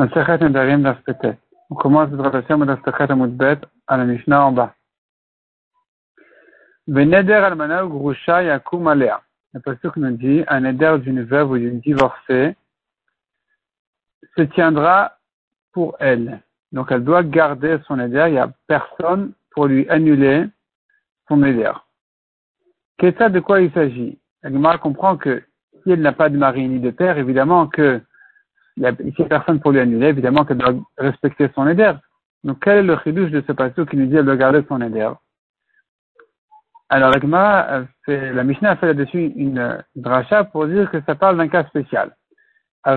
On commence cette Amudbet à la Mishnah en bas. Almana ou Grusha Yakum Alea. Le pasuk nous dit, un éder d'une veuve ou d'une divorcée se tiendra pour elle. Donc elle doit garder son éder, il n'y a personne pour lui annuler son éder. Qu'est-ce de quoi il s'agit? Elle comprend que si elle n'a pas de mari ni de père, évidemment que il y a personne pour lui annuler, évidemment qu'elle doit respecter son éder. Donc quel est le chidouche de ce passage qui nous dit qu'elle doit garder son éder? Alors la fait, la Mishnah a fait là-dessus une dracha pour dire que ça parle d'un cas spécial. Il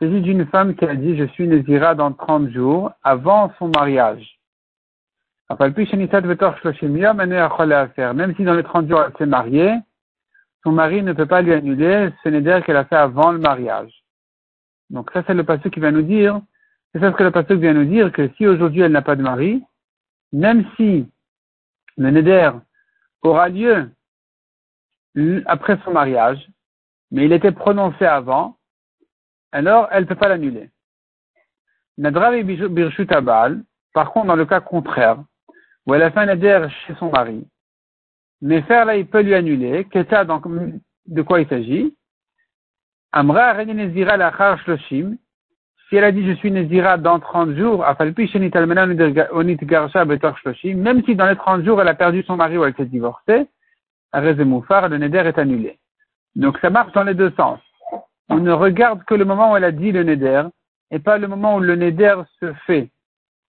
s'agit d'une femme qui a dit je suis Nézira dans 30 jours avant son mariage. Même si dans les 30 jours elle s'est mariée, son mari ne peut pas lui annuler ce neder qu'elle a fait avant le mariage. Donc ça, c'est le passage qui va nous dire, c'est ça ce que le passage vient nous dire, que si aujourd'hui elle n'a pas de mari, même si le neder aura lieu après son mariage, mais il était prononcé avant, alors elle ne peut pas l'annuler. Nadra Birshut par contre, dans le cas contraire, où elle a fait un neder chez son mari, mais faire là, il peut lui annuler. Qu'est-ce donc de quoi il s'agit? Amra Nezira la shloshim. Si elle a dit je suis Nezira dans 30 jours, même si dans les 30 jours elle a perdu son mari ou elle s'est divorcée, le Neder est annulé. Donc ça marche dans les deux sens. On ne regarde que le moment où elle a dit le Neder et pas le moment où le Neder se fait.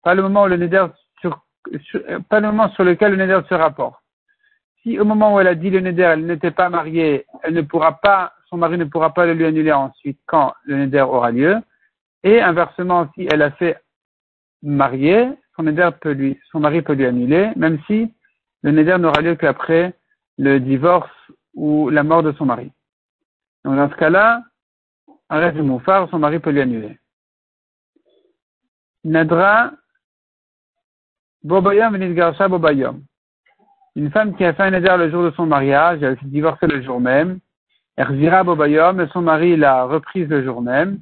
Pas le moment sur, pas le moment sur lequel le Neder se rapporte si au moment où elle a dit le neder, elle n'était pas mariée, elle ne pourra pas, son mari ne pourra pas le lui annuler ensuite quand le neder aura lieu. Et inversement, si elle a fait marier, son neder peut lui, son mari peut lui annuler, même si le neder n'aura lieu qu'après le divorce ou la mort de son mari. Donc dans ce cas-là, arrête de phare, son mari peut lui annuler. Nadra, Bobayom Nidgarsha Bobayom. Une femme qui a fait un éder le jour de son mariage, elle s'est divorcée le jour même. Erzira Bobayom, et son mari l'a reprise le jour même.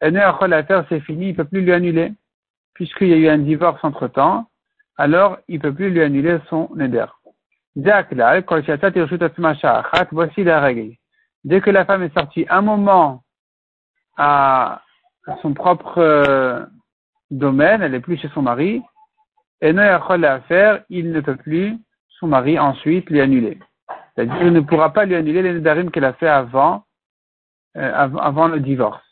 Elle n'a la faire, c'est fini, il ne peut plus lui annuler. Puisqu'il y a eu un divorce entre temps, alors il ne peut plus lui annuler son éder. Voici la. Dès que la femme est sortie un moment à son propre euh, domaine, elle n'est plus chez son mari, et la faire, il ne peut plus son mari ensuite lui annuler. C'est-à-dire qu'il ne pourra pas lui annuler les nedarim qu'elle a fait avant, euh, avant, le divorce.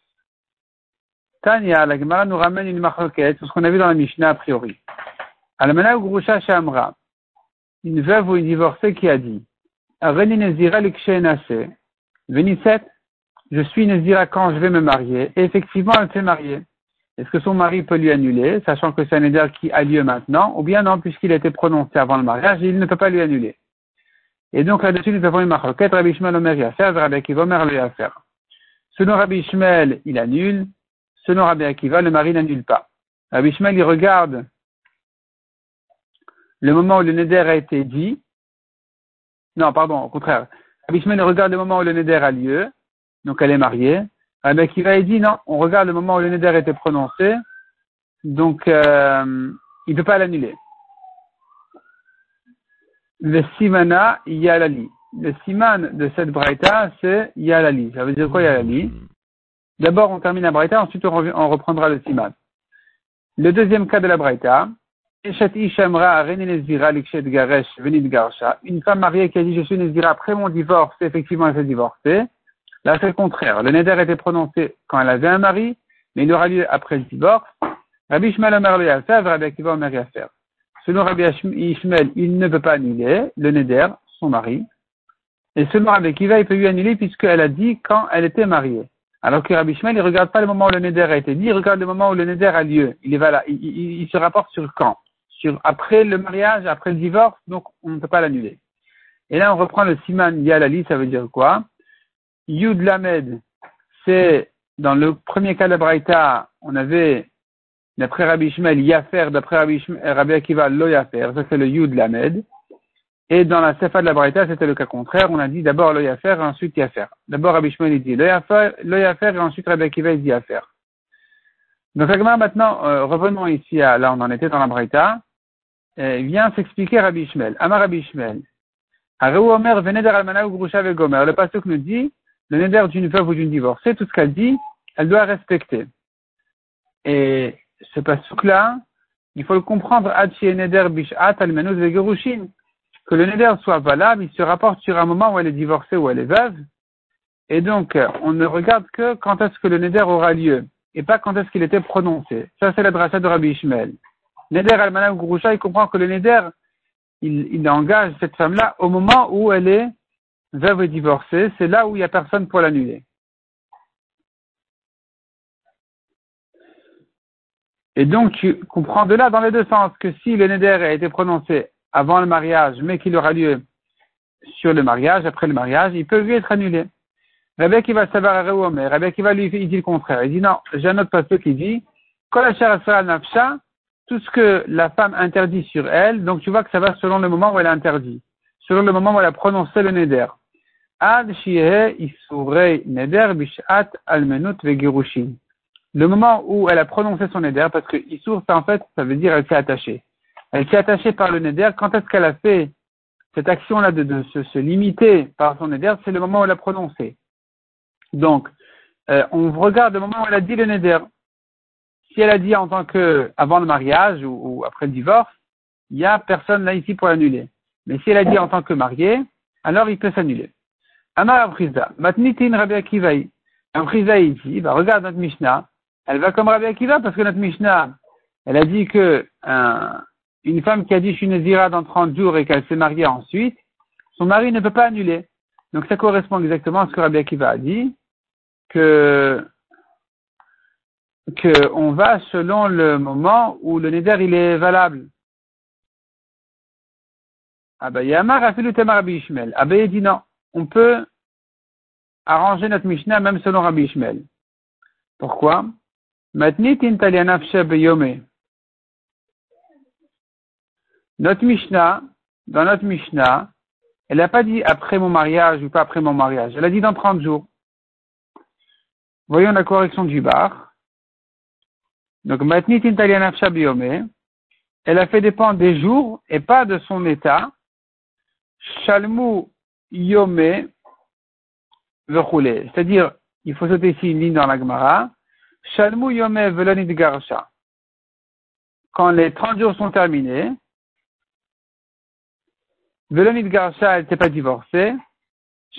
Tania, la Gemara nous ramène une marquette ce qu'on a vu dans la Mishnah a priori. Almana Grusha Shamra, une veuve ou une divorcée qui a dit, Veniset, je suis Nezira quand je vais me marier. Et effectivement, elle s'est mariée. Est-ce que son mari peut lui annuler, sachant que c'est un éder qui a lieu maintenant, ou bien non, puisqu'il a été prononcé avant le mariage, il ne peut pas lui annuler. Et donc là-dessus, nous avons une marquette, Rabbi Ishmael Omer Yasser, Rabbi Akiva Omer le Yasser. Selon Rabbi Ishmael, il annule. Selon Rabbi Akiva, le mari n'annule pas. Rabbi Ishmael, il regarde le moment où le neder a été dit. Non, pardon, au contraire. Rabbi Ishmael regarde le moment où le neder a lieu. Donc elle est mariée. Ah ben, qui va dit non, on regarde le moment où le neder été prononcé, donc euh, il ne peut pas l'annuler. Le simana yalali. Le siman de cette braïta, c'est yalali. Ça veut dire quoi yalali? D'abord, on termine la braïta, ensuite on, reprendra le siman. Le deuxième cas de la braïta, une femme mariée qui a dit je suis nezira après mon divorce, effectivement elle s'est divorcée. Là, c'est le contraire. Le neder était prononcé quand elle avait un mari, mais il aura lieu après le divorce. Rabbi Ishmael Omer le Yasser, Rabbi Akiva Omer Yasser. Selon Rabbi Ishmael, il ne peut pas annuler le neder, son mari. Et selon Rabbi Akiva, il peut lui annuler puisqu'elle a dit quand elle était mariée. Alors que Rabbi Ishmael, il ne regarde pas le moment où le neder a été dit, il regarde le moment où le neder a lieu. Il, est, il, il se rapporte sur quand? Sur après le mariage, après le divorce, donc on ne peut pas l'annuler. Et là, on reprend le siman yalali, ça veut dire quoi? Yud Lamed, c'est dans le premier cas de Braïta, on avait, d'après Rabbi Ishmael, Yafer, d'après Rabbi, Rabbi Akiva, Lo Yafer, ça c'est le Yud Lamed. Et dans la Sefa de la Braïta, c'était le cas contraire. On a dit d'abord à faire et ensuite y a faire. D'abord Rabbi Shmuel il dit à faire et ensuite Rabbi Akiva dit faire. Donc maintenant, euh, revenons ici à là on en était dans la Braïta. Vient s'expliquer Rabbi Shmuel. Amar Rabbi Shmuel. Omer veneder almana ou grusha Gomer. Le pasteur nous dit le neder d'une veuve ou d'une divorcée, tout ce qu'elle dit, elle doit respecter. Et ce pasteur là, il faut le comprendre neder que le neder soit valable, il se rapporte sur un moment où elle est divorcée ou elle est veuve. Et donc, on ne regarde que quand est-ce que le neder aura lieu, et pas quand est-ce qu'il était prononcé. Ça, c'est la de Rabbi Ishmael. Neder al Gurusha, il comprend que le neder, il engage cette femme-là au moment où elle est veuve et divorcée. C'est là où il n'y a personne pour l'annuler. Et donc, tu comprends de là dans les deux sens que si le neder a été prononcé avant le mariage, mais qu'il aura lieu sur le mariage, après le mariage, il peut lui être annulé. Rabbi qui va savoir à Omer, Rabbi qui va lui il dit le contraire. Il dit non, j'ai un autre passage qui dit, tout ce que la femme interdit sur elle, donc tu vois que ça va selon le moment où elle interdit, selon le moment où elle a prononcé le neder. Ad neder bishat almenut Le moment où elle a prononcé son neder, parce que isur, ça en fait, ça veut dire elle s'est attachée. Elle s'est attachée par le Neder. Quand est-ce qu'elle a fait cette action-là de, se, limiter par son Neder C'est le moment où elle a prononcé. Donc, euh, on regarde le moment où elle a dit le Neder. Si elle a dit en tant que avant le mariage ou, après le divorce, il n'y a personne là ici pour l'annuler. Mais si elle a dit en tant que mariée, alors il peut s'annuler. Amar Matnitin Rabbi Akivaï. Apriza ici, bah, regarde notre Mishnah, elle va comme Rabbi Akiva parce que notre Mishnah, elle a dit que un, une femme qui a dit je suis Nézira dans 30 jours et qu'elle s'est mariée ensuite, son mari ne peut pas annuler. Donc ça correspond exactement à ce que Rabbi Akiva a dit, que qu'on va selon le moment où le neder il est valable. Abayamar a fait le Rabbi Ishmael. Abaye dit non, on peut arranger notre Mishnah même selon Rabbi Ishmael. Pourquoi? Notre Mishnah, dans notre Mishnah, elle n'a pas dit après mon mariage ou pas après mon mariage. Elle a dit dans 30 jours. Voyons la correction du bar. Donc, elle a fait dépendre des jours et pas de son état. Shalmu Yome C'est-à-dire, il faut sauter ici une ligne dans la Gemara. Shalmu Yome Velonid Garsha. Quand les 30 jours sont terminés, Velomit Garsha, elle n'était pas divorcée.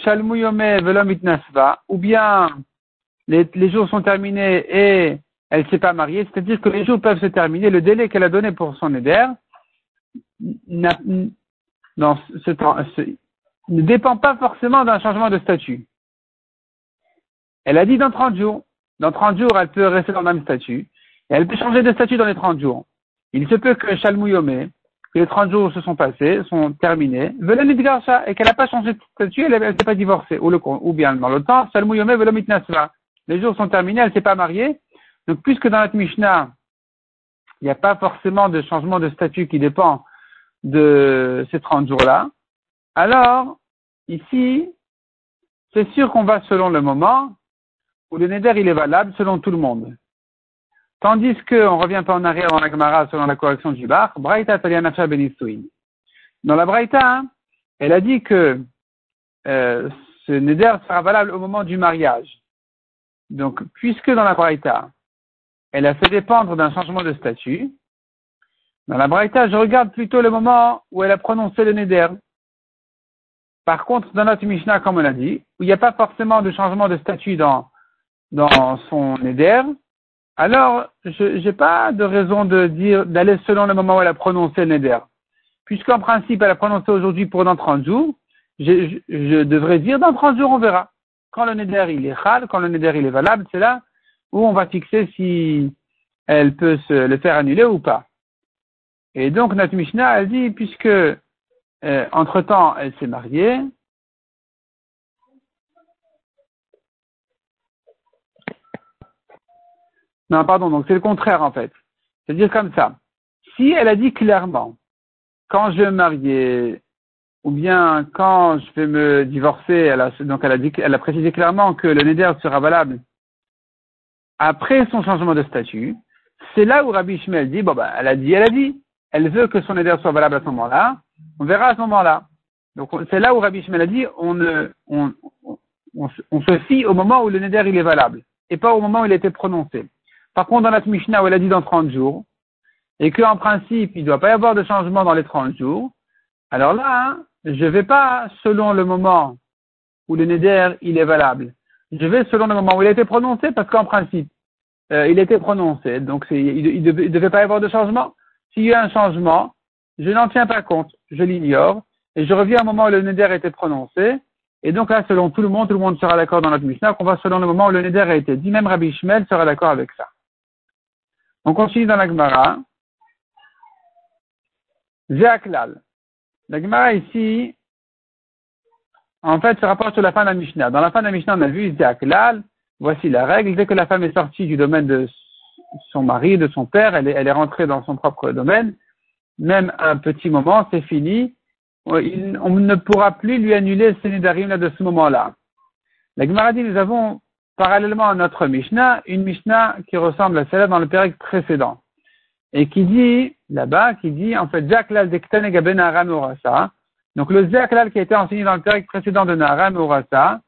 Shalmuyome Velomit Nasva, ou bien les, les, jours sont terminés et elle ne s'est pas mariée, c'est-à-dire que les jours peuvent se terminer, le délai qu'elle a donné pour son éder dans ce temps, ne dépend pas forcément d'un changement de statut. Elle a dit dans 30 jours. Dans 30 jours, elle peut rester dans le même statut. Et elle peut changer de statut dans les 30 jours. Il se peut que Shalmuyome, que les 30 jours se sont passés, sont terminés, et qu'elle n'a pas changé de statut, elle ne s'est pas divorcée. Ou, bien, dans le temps, les jours sont terminés, elle ne s'est pas mariée. Donc, puisque dans notre Mishnah, il n'y a pas forcément de changement de statut qui dépend de ces 30 jours-là, alors, ici, c'est sûr qu'on va selon le moment où le neder il est valable selon tout le monde. Tandis qu'on ne revient pas en arrière dans la Gemara selon la correction du bar, Braïta Talianacha Benisuin. Dans la Braïta, elle a dit que euh, ce neder sera valable au moment du mariage. Donc, puisque dans la Braïta, elle a fait dépendre d'un changement de statut, dans la Braïta, je regarde plutôt le moment où elle a prononcé le neder. Par contre, dans notre Mishnah, comme on l'a dit, où il n'y a pas forcément de changement de statut dans, dans son neder, alors je n'ai pas de raison de dire d'aller selon le moment où elle a prononcé le neder. Puisqu'en principe, elle a prononcé aujourd'hui pour dans 30 jours, je, devrais dire dans 30 jours, on verra. Quand le neder il est chal, quand le neder il est valable, c'est là où on va fixer si elle peut se le faire annuler ou pas. Et donc notre Mishnah, elle dit, puisque euh, entre-temps elle s'est mariée, Non, pardon, donc c'est le contraire en fait. C'est-à-dire comme ça. Si elle a dit clairement, quand je me mariais, ou bien quand je vais me divorcer, elle a, donc elle a, dit, elle a précisé clairement que le neder sera valable après son changement de statut, c'est là où Rabbi Ishmael dit, bon ben, elle a dit, elle a dit, elle veut que son neder soit valable à ce moment-là, on verra à ce moment-là. Donc c'est là où Rabbi Ishmael a dit, on, se fie au moment où le neder il est valable, et pas au moment où il a été prononcé. Par contre, dans la Mishnah où elle a dit dans 30 jours, et qu'en principe, il ne doit pas y avoir de changement dans les 30 jours, alors là, hein, je ne vais pas selon le moment où le neder il est valable. Je vais selon le moment où il a été prononcé, parce qu'en principe, euh, il était prononcé, donc il ne devait, pas y avoir de changement. S'il y a un changement, je n'en tiens pas compte, je l'ignore, et je reviens au moment où le neder a été prononcé, et donc là, selon tout le monde, tout le monde sera d'accord dans notre Mishnah, qu'on va selon le moment où le neder a été dit, même Rabbi Ishmael sera d'accord avec ça. On continue dans la Gemara. Zéaklal. La Gemara ici, en fait, se rapporte sur la fin de la Mishnah. Dans la fin de la Mishnah, on a vu Zéaklal, Voici la règle. Dès que la femme est sortie du domaine de son mari, de son père, elle est, elle est rentrée dans son propre domaine, même un petit moment, c'est fini. on ne pourra plus lui annuler ses là de ce moment-là. La Gemara nous avons parallèlement à notre Mishnah, une Mishnah qui ressemble à celle-là dans le période précédent. Et qui dit, là-bas, qui dit, en fait, Jaklal. Donc le Jaklal qui a été enseigné dans le période précédent de Naram Urasa,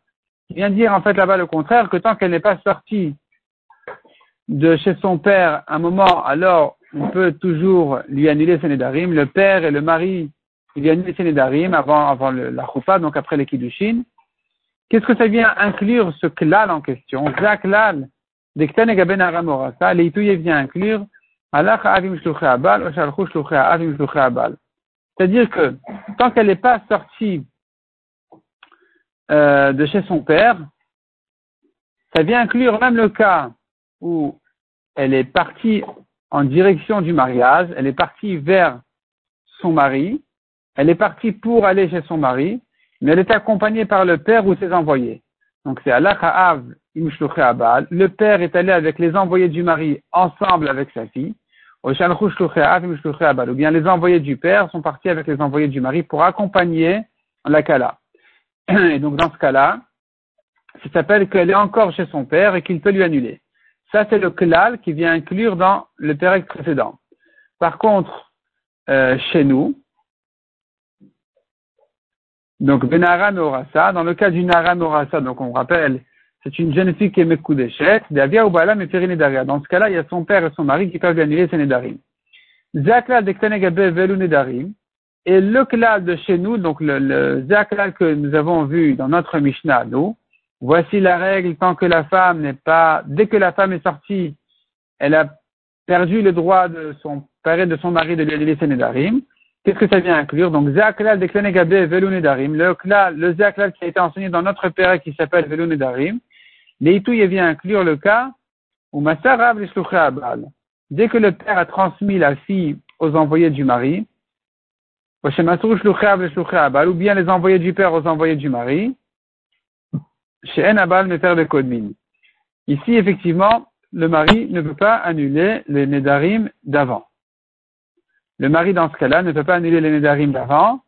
il vient dire en fait là-bas le contraire, que tant qu'elle n'est pas sortie de chez son père un moment, alors on peut toujours lui annuler ses nédarim. Le père et le mari, il lui annulent ses nédarim avant, avant le, la choupa, donc après les kiddushin. Qu'est-ce que ça vient inclure ce klal en question? Zak lal, gaben aramorasa, leitouye vient inclure c'est-à-dire que tant qu'elle n'est pas sortie euh, de chez son père, ça vient inclure même le cas où elle est partie en direction du mariage, elle est partie vers son mari, elle est partie pour aller chez son mari, mais elle est accompagnée par le père ou ses envoyés. Donc c'est Allah Ha'av Abal. Le père est allé avec les envoyés du mari ensemble avec sa fille. Ou bien les envoyés du père sont partis avec les envoyés du mari pour accompagner la Kala. Et donc dans ce cas-là, ça s'appelle qu'elle est encore chez son père et qu'il peut lui annuler. Ça, c'est le klal qui vient inclure dans le pérec précédent. Par contre, euh, chez nous, donc Benara Norasa, dans le cas du Nara Norasa, donc on rappelle, c'est une jeune fille qui est Mekudeshet, Davia ou Bala Daria. Dans ce cas-là, il y a son père et son mari qui peuvent lui annuler ses Nedarim. Zakla de Velu et le klal de chez nous, donc le, le que nous avons vu dans notre Mishnah, nous, voici la règle tant que la femme n'est pas, dès que la femme est sortie, elle a perdu le droit de son père de son mari de lui ses nedarim. Qu'est-ce que ça vient inclure? Donc, zaklal de Klenegabe velu nedarim, le le qui a été enseigné dans notre père qui s'appelle velu nedarim, il vient inclure le cas où Masarav abal. Dès que le père a transmis la fille aux envoyés du mari, ou bien les envoyés du père aux envoyés du mari, chez Enabal Meter de Kodmin. Ici, effectivement, le mari ne peut pas annuler les Nedarim d'avant. Le mari, dans ce cas-là, ne peut pas annuler les Nedarim d'avant,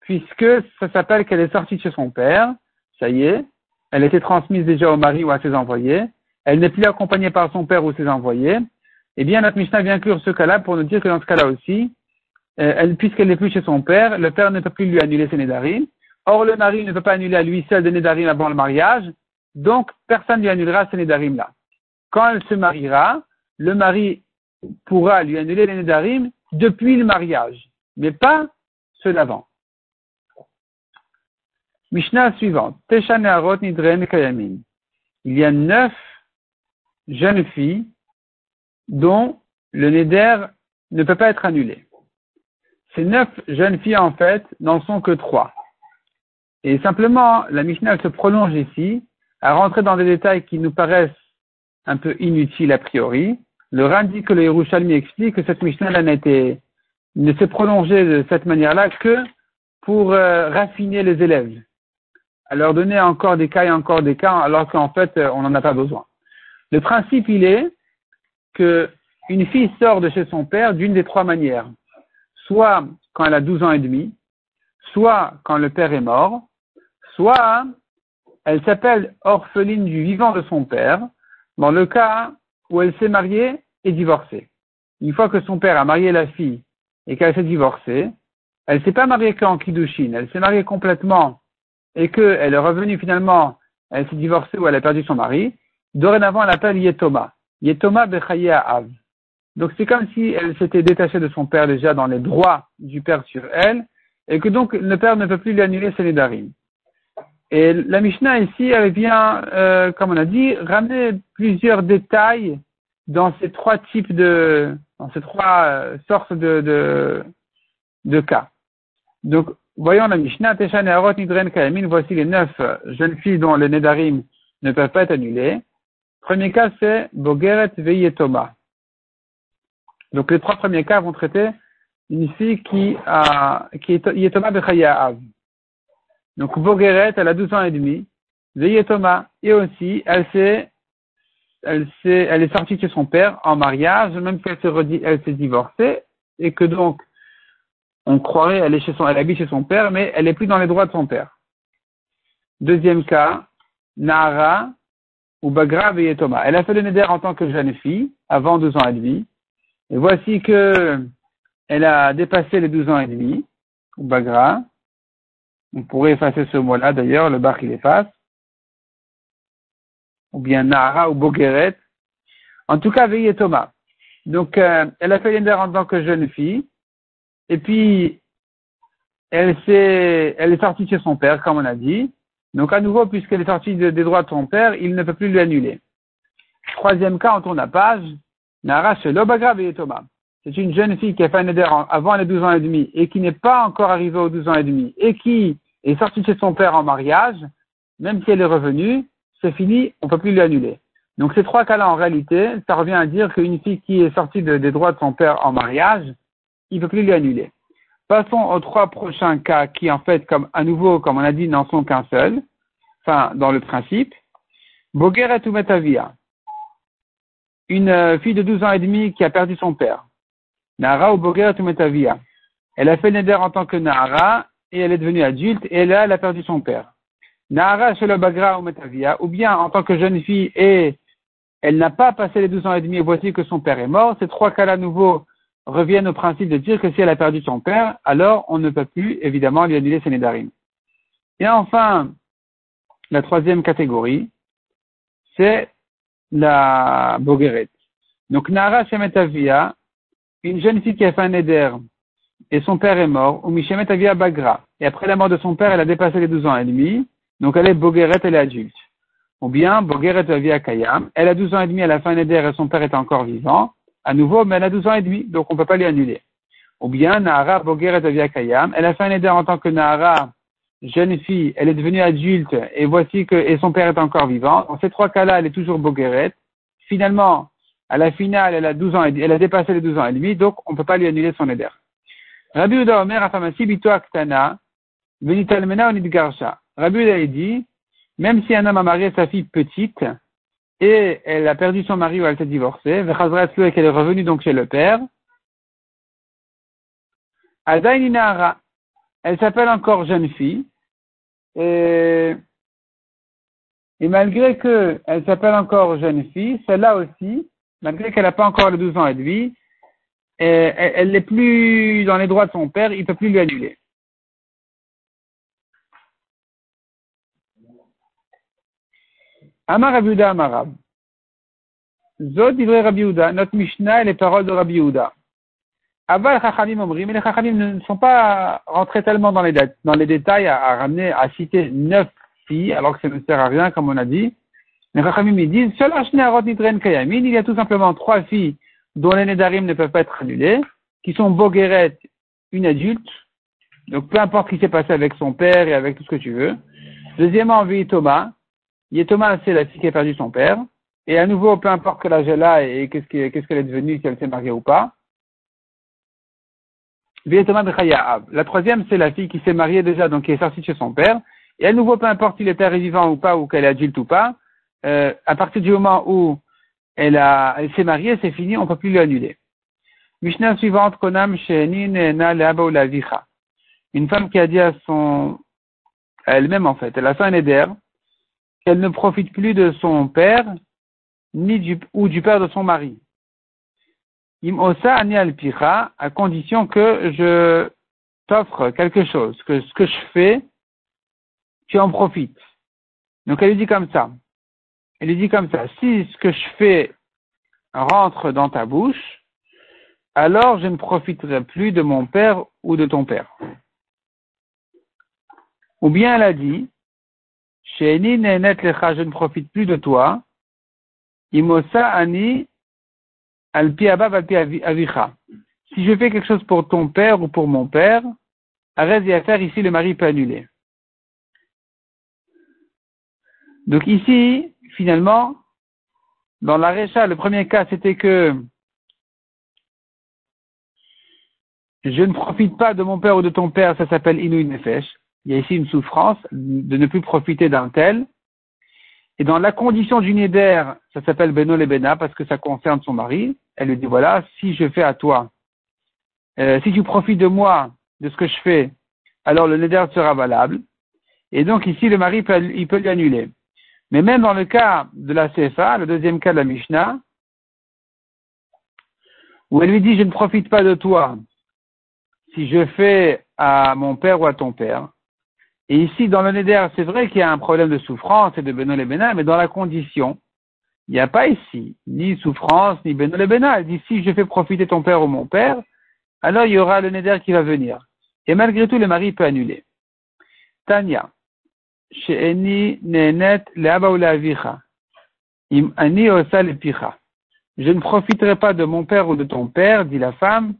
puisque ça s'appelle qu'elle est sortie de chez son père, ça y est, elle était transmise déjà au mari ou à ses envoyés, elle n'est plus accompagnée par son père ou ses envoyés, eh bien, notre Mishnah vient inclure ce cas-là pour nous dire que dans ce cas-là aussi, euh, puisqu'elle n'est plus chez son père, le père ne peut plus lui annuler ses nédarim. Or, le mari ne peut pas annuler à lui seul des nédarim avant le mariage, donc personne ne lui annulera ces nédarim là. Quand elle se mariera, le mari pourra lui annuler les nédarim depuis le mariage, mais pas ceux d'avant. Mishnah suivante. Il y a neuf jeunes filles dont le néder ne peut pas être annulé. Ces neuf jeunes filles, en fait, n'en sont que trois. Et simplement, la Mishnah se prolonge ici, à rentrer dans des détails qui nous paraissent un peu inutiles a priori. Le Randi que le Yerushalmi explique que cette Mishnah ne s'est prolongée de cette manière-là que pour euh, raffiner les élèves, à leur donner encore des cas et encore des cas, alors qu'en fait, euh, on n'en a pas besoin. Le principe, il est que une fille sort de chez son père d'une des trois manières soit quand elle a 12 ans et demi, soit quand le père est mort, soit elle s'appelle orpheline du vivant de son père, dans le cas où elle s'est mariée et divorcée. Une fois que son père a marié la fille et qu'elle s'est divorcée, elle s'est pas mariée qu'en Kiddushin, elle s'est mariée complètement et qu'elle est revenue finalement, elle s'est divorcée ou elle a perdu son mari, dorénavant elle appelle Yetoma. Yetoma Bechaye Av. Donc c'est comme si elle s'était détachée de son père déjà dans les droits du père sur elle, et que donc le père ne peut plus lui annuler ses nedarim. Et la Mishnah ici, elle vient, euh, comme on a dit, ramener plusieurs détails dans ces trois types de, dans ces trois euh, sortes de, de, de cas. Donc, voyons la Mishnah, Tesha Neharot Nidren Kayamin, voici les neuf jeunes filles dont les nedarim ne peuvent pas être annulés. Premier cas, c'est Bogeret Veyetoma. Donc, les trois premiers cas vont traiter une fille qui, a, qui est Yetoma Bechaya Donc, Bogeret, elle a 12 ans et demi. Veyetoma. Et aussi, elle s'est, elle s'est, elle est sortie de son père en mariage, même qu'elle s'est elle s'est divorcée, et que donc, on croirait, elle est chez son, elle habite chez son père, mais elle est plus dans les droits de son père. Deuxième cas, Nara ou Bagra Veyetoma. Elle a fait le Neder en tant que jeune fille, avant 12 ans et demi. Et voici que elle a dépassé les 12 ans et demi, ou Bagra. On pourrait effacer ce mot-là d'ailleurs, le bar il efface. Ou bien Nara ou Bogeret. En tout cas, Veillez Thomas. Donc, euh, elle a fait l'Ender en tant que jeune fille. Et puis, elle s'est, elle est sortie chez son père, comme on a dit. Donc, à nouveau, puisqu'elle est sortie des droits de son père, il ne peut plus lui annuler. Troisième cas, on tourne la page. Nara Shelobagra Thomas c'est une jeune fille qui a fait un éder avant les 12 ans et demi et qui n'est pas encore arrivée aux 12 ans et demi et qui est sortie chez son père en mariage, même si elle est revenue, c'est fini, on ne peut plus l'annuler. Donc ces trois cas-là, en réalité, ça revient à dire qu'une fille qui est sortie des droits de son père en mariage, il ne peut plus l'annuler. Passons aux trois prochains cas qui, en fait, comme à nouveau, comme on a dit, n'en sont qu'un seul, enfin, dans le principe. Bogeret ou une fille de 12 ans et demi qui a perdu son père. Nahara ou Bogeret ou Elle a fait Neder en tant que Nahara et elle est devenue adulte et là, elle a perdu son père. Nahara Bagra ou Metavia, ou bien en tant que jeune fille et elle n'a pas passé les 12 ans et demi et voici que son père est mort. Ces trois cas-là nouveaux reviennent au principe de dire que si elle a perdu son père, alors on ne peut plus évidemment lui annuler ses Nedarim. Et enfin, la troisième catégorie, c'est la Bogeret. Donc, Nara Shemetavia, une jeune fille qui a fait un éder et son père est mort, ou Mishemet Avia Bagra, et après la mort de son père, elle a dépassé les 12 ans et demi, donc elle est Bogeret, elle est adulte. Ou bien Bogeret Avia Kayam, elle a 12 ans et demi, elle a fait un éder et son père est encore vivant, à nouveau, mais elle a 12 ans et demi, donc on ne peut pas lui annuler. Ou bien Nahara Bogeret Avia Kayam, elle a fait un éder en tant que Nahara, jeune fille, elle est devenue adulte, et voici que, et son père est encore vivant. Dans ces trois cas-là, elle est toujours Bogeret. Finalement, à la finale, elle a 12 ans, elle a dépassé les 12 ans et demi, donc on ne peut pas lui annuler son éder. Rabbi Uda Omer Afamasi Bito Aktana, Venitalmena Onidgarsha. Rabbi Uda dit, même si un homme a marié sa fille petite, et elle a perdu son mari ou elle s'est divorcée, et qu'elle est revenue donc chez le père, Adaininaara, elle s'appelle encore jeune fille, et, et malgré qu'elle s'appelle encore jeune fille, celle-là aussi, malgré qu'elle n'a pas encore les 12 ans et demi, elle n'est plus dans les droits de son père, il ne peut plus lui annuler. Amar Rabiuda Amarab. Zod divrei Rabbi notre Mishnah et les paroles de Rabbi Yehuda. Aval Chachamim Omri, mais les Chachamim ne sont pas rentrés tellement dans les, dans les détails à, à, ramener, à citer neuf filles, alors que ça ne sert à rien, comme on a dit. Les Rachamim disent, il y a tout simplement trois filles dont les Nedarim ne peuvent pas être annulées, qui sont Bogeret, une adulte, donc peu importe ce qui s'est passé avec son père et avec tout ce que tu veux. Deuxièmement, Thomas. Thomas, c'est la fille qui a perdu son père. Et à nouveau, peu importe que l'âge elle a et qu'est-ce qu'elle est devenue, si elle s'est mariée ou pas. La troisième, c'est la fille qui s'est mariée déjà, donc qui est sortie de chez son père. Et à nouveau, peu importe si le père est vivant ou pas, ou qu'elle est adulte ou pas, euh, à partir du moment où elle, elle s'est mariée, c'est fini, on ne peut plus l'annuler. Mishnah suivante, Konam Na Leaba ou Une femme qui a dit à son, à elle-même en fait, elle a fait un éder, qu'elle ne profite plus de son père, ni du, ou du père de son mari. Imosa ani à condition que je t'offre quelque chose, que ce que je fais, tu en profites. Donc elle lui dit comme ça. Lui dit comme ça, si ce que je fais rentre dans ta bouche, alors je ne profiterai plus de mon père ou de ton père. Ou bien elle a dit, je ne profite plus de toi, imosa ani alpi avicha. Si je fais quelque chose pour ton père ou pour mon père, arrête d'y faire, ici le mari peut annuler. Donc ici, finalement, dans la Récha, le premier cas, c'était que je ne profite pas de mon père ou de ton père, ça s'appelle Inu Nefesh. Il y a ici une souffrance de ne plus profiter d'un tel. Et dans la condition du Neder, ça s'appelle Beno Bena parce que ça concerne son mari. Elle lui dit voilà, si je fais à toi, euh, si tu profites de moi, de ce que je fais, alors le Neder sera valable. Et donc ici, le mari peut, il peut lui annuler. Mais même dans le cas de la CFA, le deuxième cas de la Mishnah, où elle lui dit je ne profite pas de toi si je fais à mon père ou à ton père. Et ici, dans le Neder, c'est vrai qu'il y a un problème de souffrance et de Beno Bena, mais dans la condition, il n'y a pas ici ni souffrance, ni Beno Bena. Elle dit si je fais profiter ton père ou mon père, alors il y aura le Neder qui va venir. Et malgré tout, le mari peut annuler. Je ne profiterai pas de mon père ou de ton père, dit la femme,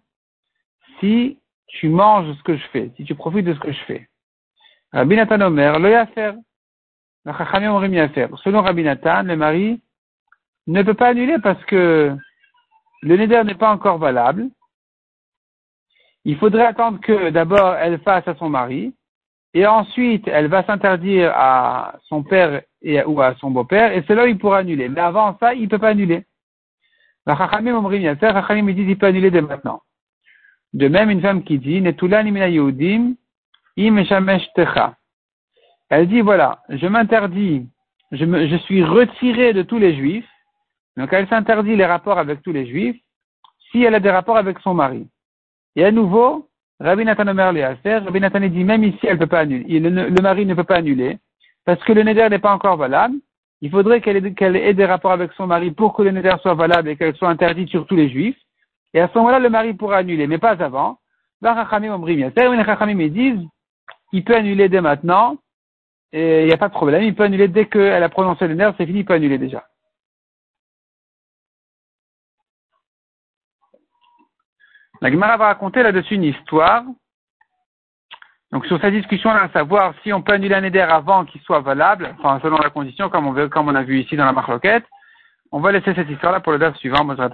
si tu manges ce que je fais, si tu profites de ce que je fais. Rabbi Nathan Omer, le yafer. Selon Rabbi Nathan, le mari ne peut pas annuler parce que le neder n'est pas encore valable. Il faudrait attendre que d'abord elle fasse à son mari, et ensuite elle va s'interdire à son père ou à son beau-père, et c'est là où il pourra annuler. Mais avant ça, il ne peut pas annuler. La Chachamim Chachamim dit qu'il peut annuler dès maintenant. De même, une femme qui dit, Yehudim. Elle dit, voilà, je m'interdis, je, me, je suis retirée de tous les juifs, donc elle s'interdit les rapports avec tous les juifs, si elle a des rapports avec son mari. Et à nouveau, Rabbi Nathan Omer Rabbi Nathan dit même ici elle peut pas annuler, le, mari ne peut pas annuler, parce que le neder n'est pas encore valable. Il faudrait qu'elle ait, des rapports avec son mari pour que le neder soit valable et qu'elle soit interdite sur tous les juifs. Et à ce moment-là, le mari pourra annuler, mais pas avant. Les disent, il peut annuler dès maintenant, il n'y a pas de problème, il peut annuler dès qu'elle a prononcé le neder, c'est fini, il peut annuler déjà. La Gemara va raconter là-dessus une histoire. Donc sur cette discussion-là, à savoir si on peut annuler un éder avant qu'il soit valable, enfin selon la condition, comme on, a vu ici dans la marloquette, on va laisser cette histoire-là pour le DAF suivant, Mosrat